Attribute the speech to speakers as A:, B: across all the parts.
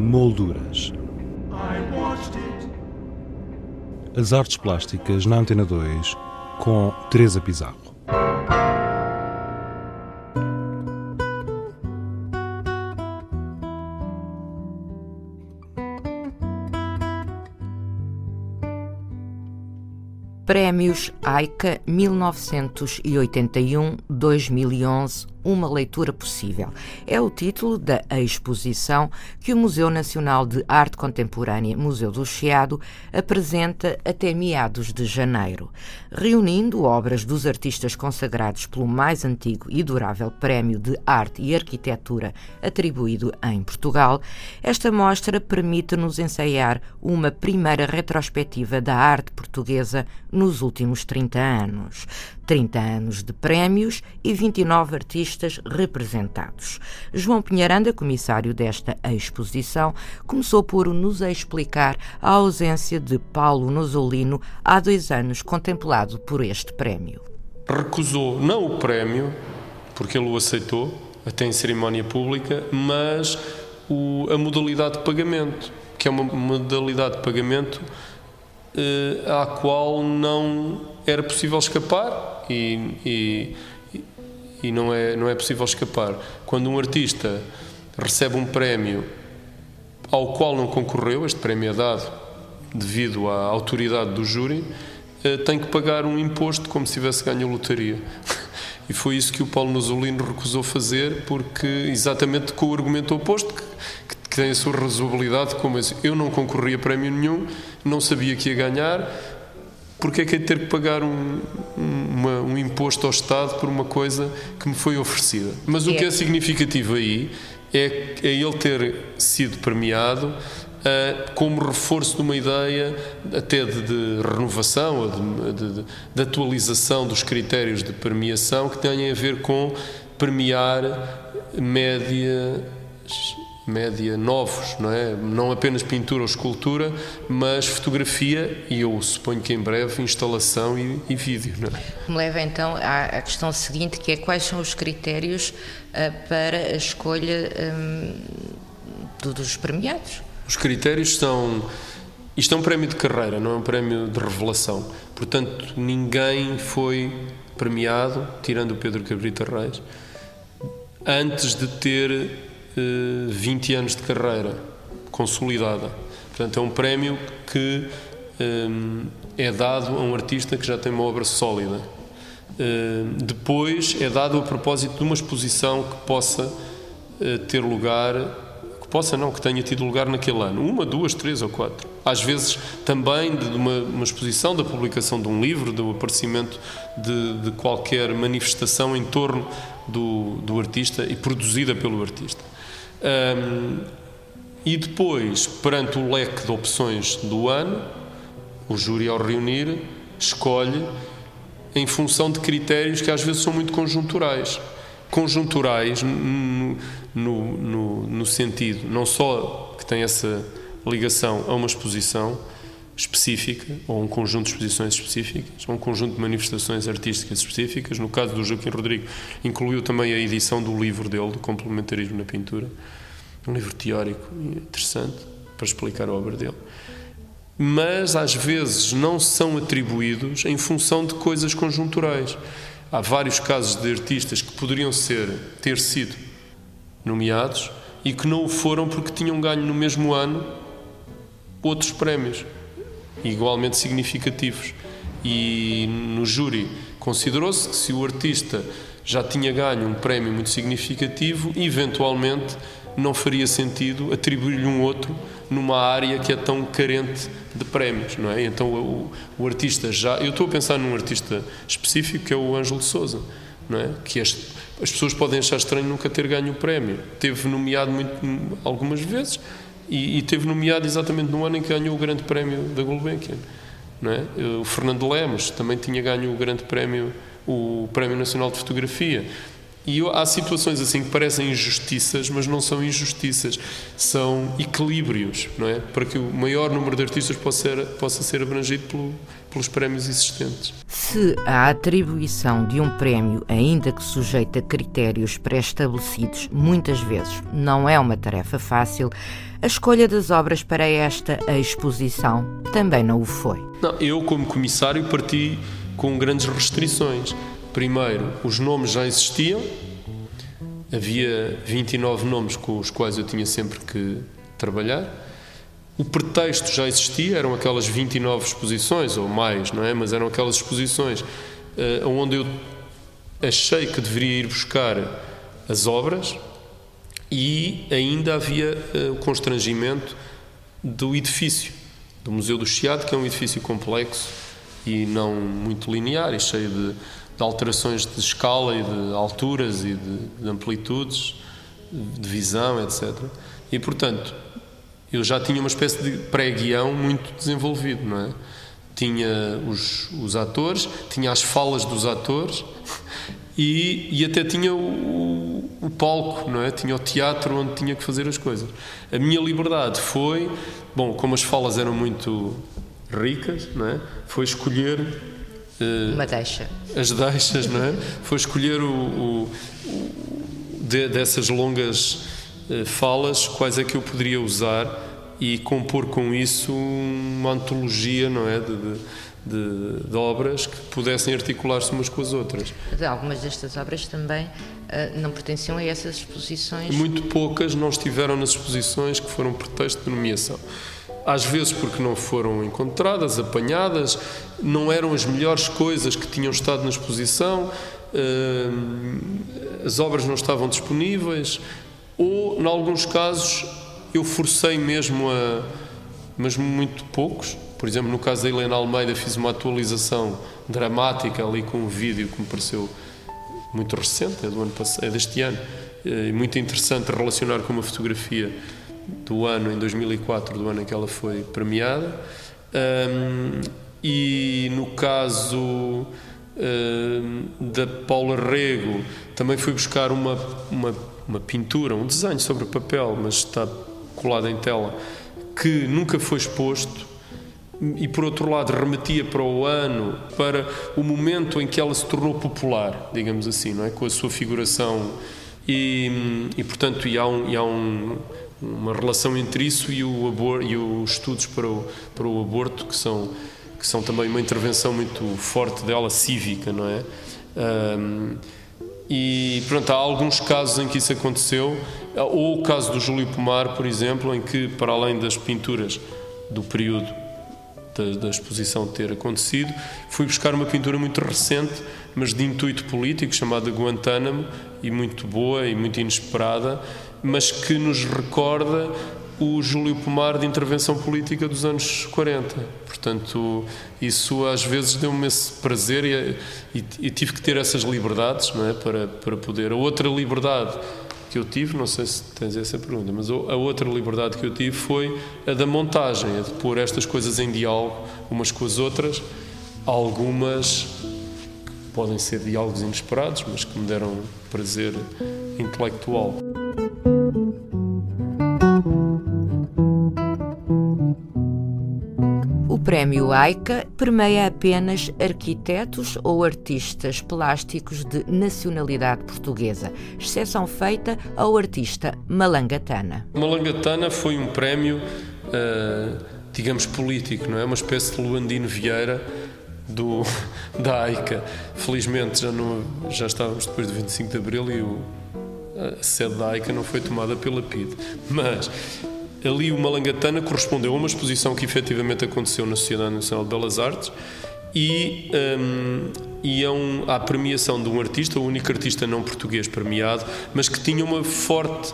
A: Molduras. As artes plásticas na Antena 2 com Teresa Pizarro.
B: Prémios AICA 1981-2011 Uma leitura possível. É o título da exposição que o Museu Nacional de Arte Contemporânea, Museu do Chiado, apresenta até meados de janeiro, reunindo obras dos artistas consagrados pelo mais antigo e durável Prémio de Arte e Arquitetura atribuído em Portugal. Esta mostra permite-nos ensaiar uma primeira retrospectiva da arte portuguesa nos últimos 30 anos. 30 anos de prémios e 29 artistas representados. João Pinheiranda, comissário desta exposição, começou por nos explicar a ausência de Paulo Nosolino há dois anos contemplado por este prémio.
C: Recusou não o prémio, porque ele o aceitou, até em cerimónia pública, mas o, a modalidade de pagamento, que é uma modalidade de pagamento eh, à qual não era possível escapar e, e, e não, é, não é possível escapar. Quando um artista recebe um prémio ao qual não concorreu, este prémio é dado devido à autoridade do júri, eh, tem que pagar um imposto como se tivesse ganho a lotaria. E foi isso que o Paulo Nozolino recusou fazer, porque exatamente com o argumento oposto, que, que tem a sua razoabilidade, como eu não concorri a prémio nenhum, não sabia que ia ganhar, porque é que é ter que pagar um, uma, um imposto ao Estado por uma coisa que me foi oferecida? Mas o que é significativo aí é, é ele ter sido premiado uh, como reforço de uma ideia até de, de renovação, de, de, de, atualização dos critérios de premiação que têm a ver com premiar média média novos, não é? Não apenas pintura ou escultura, mas fotografia e eu suponho que em breve instalação e, e vídeo, não é?
B: Me leva então à, questão seguinte, que é quais são os critérios uh, para a escolha um, dos premiados?
C: Os critérios são isto é um prémio de carreira, não é um prémio de revelação. Portanto, ninguém foi premiado, tirando o Pedro Cabrita Reis, antes de ter 20 eh, anos de carreira consolidada. Portanto, é um prémio que eh, é dado a um artista que já tem uma obra sólida. Uh, depois é dado a propósito de uma exposição que possa ter lugar, que possa não, que tenha tido lugar naquele ano. Uma, duas, três ou quatro. Às vezes também de uma, uma exposição, da publicação de um livro, do aparecimento de, de qualquer manifestação em torno do, do artista e produzida pelo artista. Um, e depois, perante o leque de opções do ano, o júri, ao reunir, escolhe em função de critérios que às vezes são muito conjunturais. Conjunturais no, no, no, no sentido não só que tem essa ligação a uma exposição específica, ou um conjunto de exposições específicas, ou um conjunto de manifestações artísticas específicas. No caso do Joaquim Rodrigo, incluiu também a edição do livro dele, do Complementarismo na Pintura, um livro teórico interessante para explicar a obra dele. Mas às vezes não são atribuídos em função de coisas conjunturais. Há vários casos de artistas que poderiam ser ter sido nomeados e que não o foram porque tinham ganho no mesmo ano outros prémios igualmente significativos. E no júri considerou-se que se o artista já tinha ganho um prémio muito significativo, eventualmente não faria sentido atribuir-lhe um outro numa área que é tão carente de prémios, não é? Então o, o artista já, eu estou a pensar num artista específico que é o Ângelo de Souza, não é? Que as, as pessoas podem achar estranho nunca ter ganho o prémio. Teve nomeado muito, algumas vezes, e, e teve nomeado exatamente no ano em que ganhou o Grande Prémio da Gulbenkian. Não é? O Fernando Lemos também tinha ganho o Grande Prémio, o Prémio Nacional de Fotografia. E há situações assim que parecem injustiças, mas não são injustiças, são equilíbrios, não é? Para que o maior número de artistas possa ser, possa ser abrangido pelo, pelos prémios existentes.
B: Se a atribuição de um prémio, ainda que sujeita a critérios pré-estabelecidos, muitas vezes não é uma tarefa fácil, a escolha das obras para esta exposição também não o foi.
C: Não, eu, como comissário, parti com grandes restrições. Primeiro, os nomes já existiam, havia 29 nomes com os quais eu tinha sempre que trabalhar. O pretexto já existia, eram aquelas 29 exposições ou mais, não é? Mas eram aquelas exposições uh, onde eu achei que deveria ir buscar as obras e ainda havia uh, o constrangimento do edifício, do Museu do Chiado, que é um edifício complexo e não muito linear e cheio de, de alterações de escala e de alturas e de, de amplitudes, de visão, etc. E, portanto, eu já tinha uma espécie de pré-guião muito desenvolvido, não é? Tinha os, os atores, tinha as falas dos atores e, e até tinha o, o, palco, não é? Tinha o teatro onde tinha que fazer as coisas. A minha liberdade foi, bom, como as falas eram muito ricas, não é? Foi escolher
B: uh, uma deixa.
C: As deixas, não é? Foi escolher o, o, o de, dessas longas eh, falas, quais é que eu poderia usar e compor com isso uma antologia, não é? De, de, de, de obras que pudessem articular-se umas com as outras.
B: Algumas destas obras também uh, não pertenciam a essas exposições?
C: Muito poucas não estiveram nas exposições que foram pretexto de nomeação. Às vezes porque não foram encontradas, apanhadas, não eram as melhores coisas que tinham estado na exposição, uh, as obras não estavam disponíveis, ou, em alguns casos, eu forcei mesmo a. mas muito poucos. Por exemplo, no caso da Helena Almeida, fiz uma atualização dramática ali com um vídeo que me pareceu muito recente, é, do ano é deste ano, eh, e muito interessante relacionar com uma fotografia do ano, em 2004, do ano em que ela foi premiada. Um, e no caso um, da Paula Rego, também fui buscar uma, uma uma pintura, um desenho sobre papel, mas está colado em tela, que nunca foi exposto e por outro lado remetia para o ano, para o momento em que ela se tornou popular, digamos assim, não é, com a sua figuração. E, e portanto e há, um, e há um, uma relação entre isso e o aborto e os estudos para o, para o aborto que são que são também uma intervenção muito forte dela cívica, não é? Um, e pronto, há alguns casos em que isso aconteceu, ou o caso do Júlio Pomar, por exemplo, em que, para além das pinturas do período da, da, exposição ter acontecido, fui buscar uma pintura muito recente, mas de intuito político, chamada Guantánamo, e muito boa e muito inesperada, mas que nos recorda o Júlio Pomar de intervenção política dos anos 40. Portanto, isso às vezes deu-me esse prazer e, e, e, tive que ter essas liberdades é? para, para poder. A outra liberdade que eu tive, não sei se tens essa pergunta, mas a outra liberdade que eu tive foi a da montagem, a de pôr estas coisas em diálogo umas com as outras, algumas podem ser diálogos inesperados, mas que me deram prazer intelectual.
B: Prémio AICA permeia apenas arquitetos ou artistas plásticos de nacionalidade portuguesa, exceção feita ao artista Malangatana.
C: Malangatana foi um prémio, uh, digamos, político, não é? Uma espécie de Luandino Vieira do, da AICA. Felizmente já, não, já estávamos depois do 25 de Abril e o, a sede da AICA não foi tomada pela PID. Mas ali o Malangatana correspondeu a uma exposição que efetivamente aconteceu na Sociedade Nacional de Belas Artes e, um, e é um, a premiação de um artista, o único artista não português premiado, mas que tinha uma forte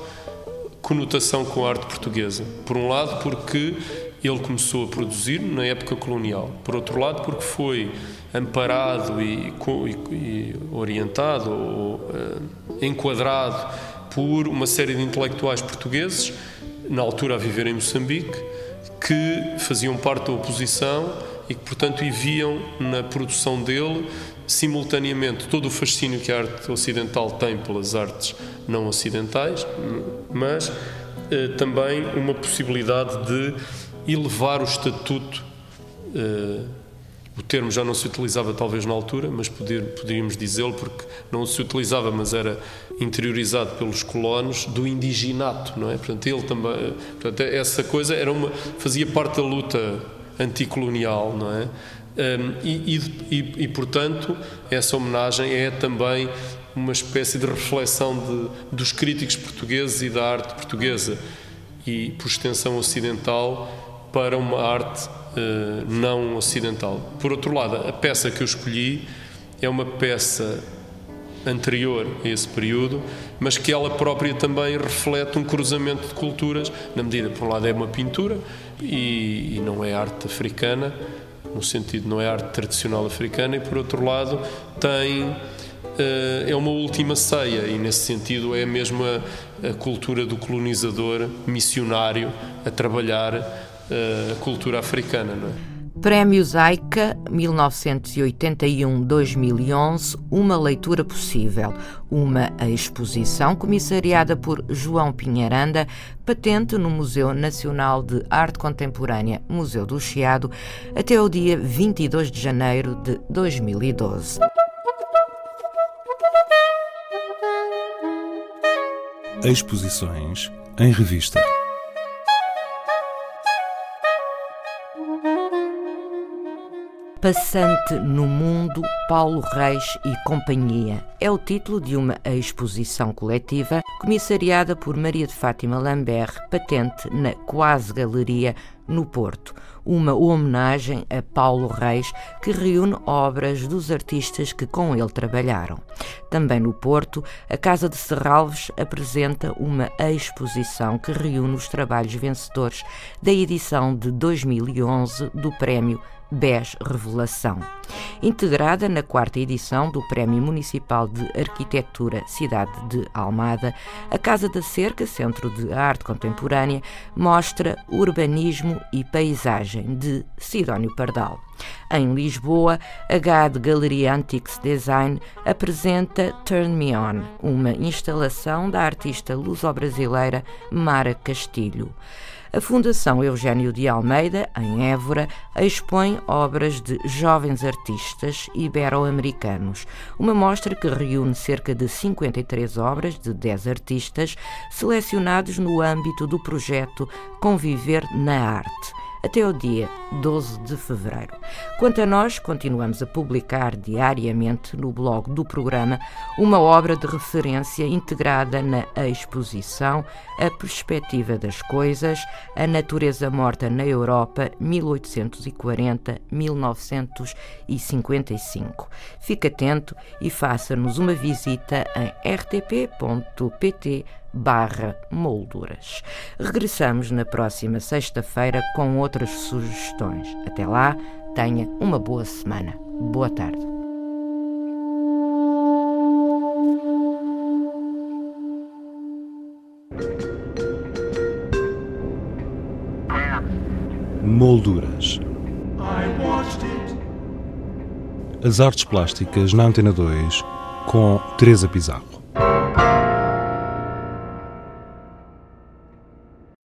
C: conotação com a arte portuguesa. Por um lado, porque ele começou a produzir na época colonial. Por outro lado, porque foi amparado e, e, e orientado ou uh, enquadrado por uma série de intelectuais portugueses na altura a viver em Moçambique, que faziam parte da oposição e que, portanto, viam na produção dele simultaneamente todo o fascínio que a arte ocidental tem pelas artes não ocidentais, mas eh, também uma possibilidade de elevar o estatuto eh, o termo já não se utilizava talvez na altura, mas poder, poderíamos dizê-lo porque não se utilizava, mas era interiorizado pelos colonos do indiginato, não é? Portanto, ele também, portanto, essa coisa era uma fazia parte da luta anticolonial, não é? Um, e, e, e, portanto, essa homenagem é também uma espécie de reflexão de, dos críticos portugueses e da arte portuguesa e, por extensão, ocidental para uma arte não ocidental. Por outro lado, a peça que eu escolhi é uma peça anterior a esse período, mas que ela própria também reflete um cruzamento de culturas, na medida, por um lado, é uma pintura e, e não é arte africana, no sentido não é arte tradicional africana, e por outro lado, tem eh, é uma última ceia e nesse sentido é mesmo a, a cultura do colonizador missionário a trabalhar eh, a cultura africana, não é?
B: Prémio Zaica 1981-2011, Uma Leitura Possível, uma exposição comissariada por João Pinheiranda, patente no Museu Nacional de Arte Contemporânea, Museu do Chiado, até o dia 22 de janeiro de 2012.
A: Exposições em revista.
B: Passante no Mundo, Paulo Reis e Companhia. É o título de uma exposição coletiva comissariada por Maria de Fátima Lambert, patente na Quase Galeria, no Porto. Uma homenagem a Paulo Reis, que reúne obras dos artistas que com ele trabalharam. Também no Porto, a Casa de Serralves apresenta uma exposição que reúne os trabalhos vencedores da edição de 2011 do Prémio BES Revelação. Integrada na quarta edição do Prémio Municipal de Arquitetura Cidade de Almada, a Casa da Cerca, Centro de Arte Contemporânea, mostra urbanismo e paisagem de Sidónio Pardal. Em Lisboa, a GAD Galeria Antiques Design apresenta Turn Me On, uma instalação da artista luso-brasileira Mara Castilho. A Fundação Eugênio de Almeida, em Évora, expõe obras de jovens artistas ibero-americanos, uma mostra que reúne cerca de 53 obras de 10 artistas selecionados no âmbito do projeto Conviver na Arte até o dia 12 de fevereiro. Quanto a nós, continuamos a publicar diariamente no blog do programa uma obra de referência integrada na exposição A Perspectiva das Coisas, A Natureza Morta na Europa, 1840-1955. Fique atento e faça-nos uma visita em rtp.pt barra molduras. Regressamos na próxima sexta-feira com outras sugestões. Até lá, tenha uma boa semana. Boa tarde.
A: Molduras. As artes plásticas na Antena 2 com Teresa Pizarro.